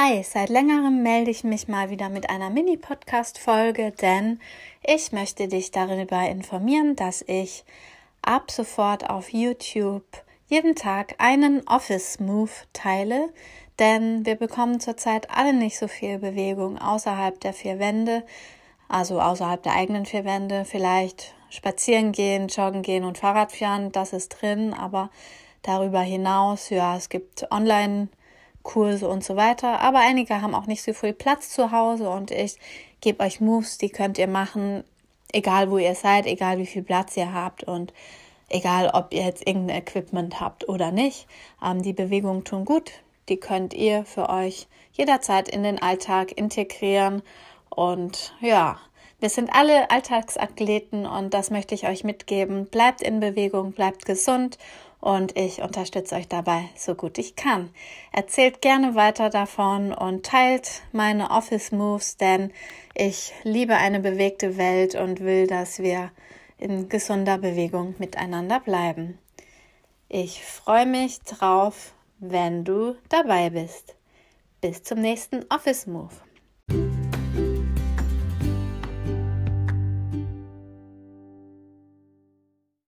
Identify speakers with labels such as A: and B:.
A: Hi, seit längerem melde ich mich mal wieder mit einer Mini-Podcast-Folge, denn ich möchte dich darüber informieren, dass ich ab sofort auf YouTube jeden Tag einen Office-Move teile, denn wir bekommen zurzeit alle nicht so viel Bewegung außerhalb der vier Wände, also außerhalb der eigenen vier Wände, vielleicht spazieren gehen, joggen gehen und Fahrrad fahren, das ist drin, aber darüber hinaus, ja, es gibt online Kurse und so weiter. Aber einige haben auch nicht so viel Platz zu Hause und ich gebe euch Moves, die könnt ihr machen, egal wo ihr seid, egal wie viel Platz ihr habt und egal ob ihr jetzt irgendein Equipment habt oder nicht. Ähm, die Bewegungen tun gut. Die könnt ihr für euch jederzeit in den Alltag integrieren. Und ja, wir sind alle Alltagsathleten und das möchte ich euch mitgeben. Bleibt in Bewegung, bleibt gesund und ich unterstütze euch dabei so gut ich kann. Erzählt gerne weiter davon und teilt meine Office Moves, denn ich liebe eine bewegte Welt und will, dass wir in gesunder Bewegung miteinander bleiben. Ich freue mich drauf, wenn du dabei bist. Bis zum nächsten Office Move.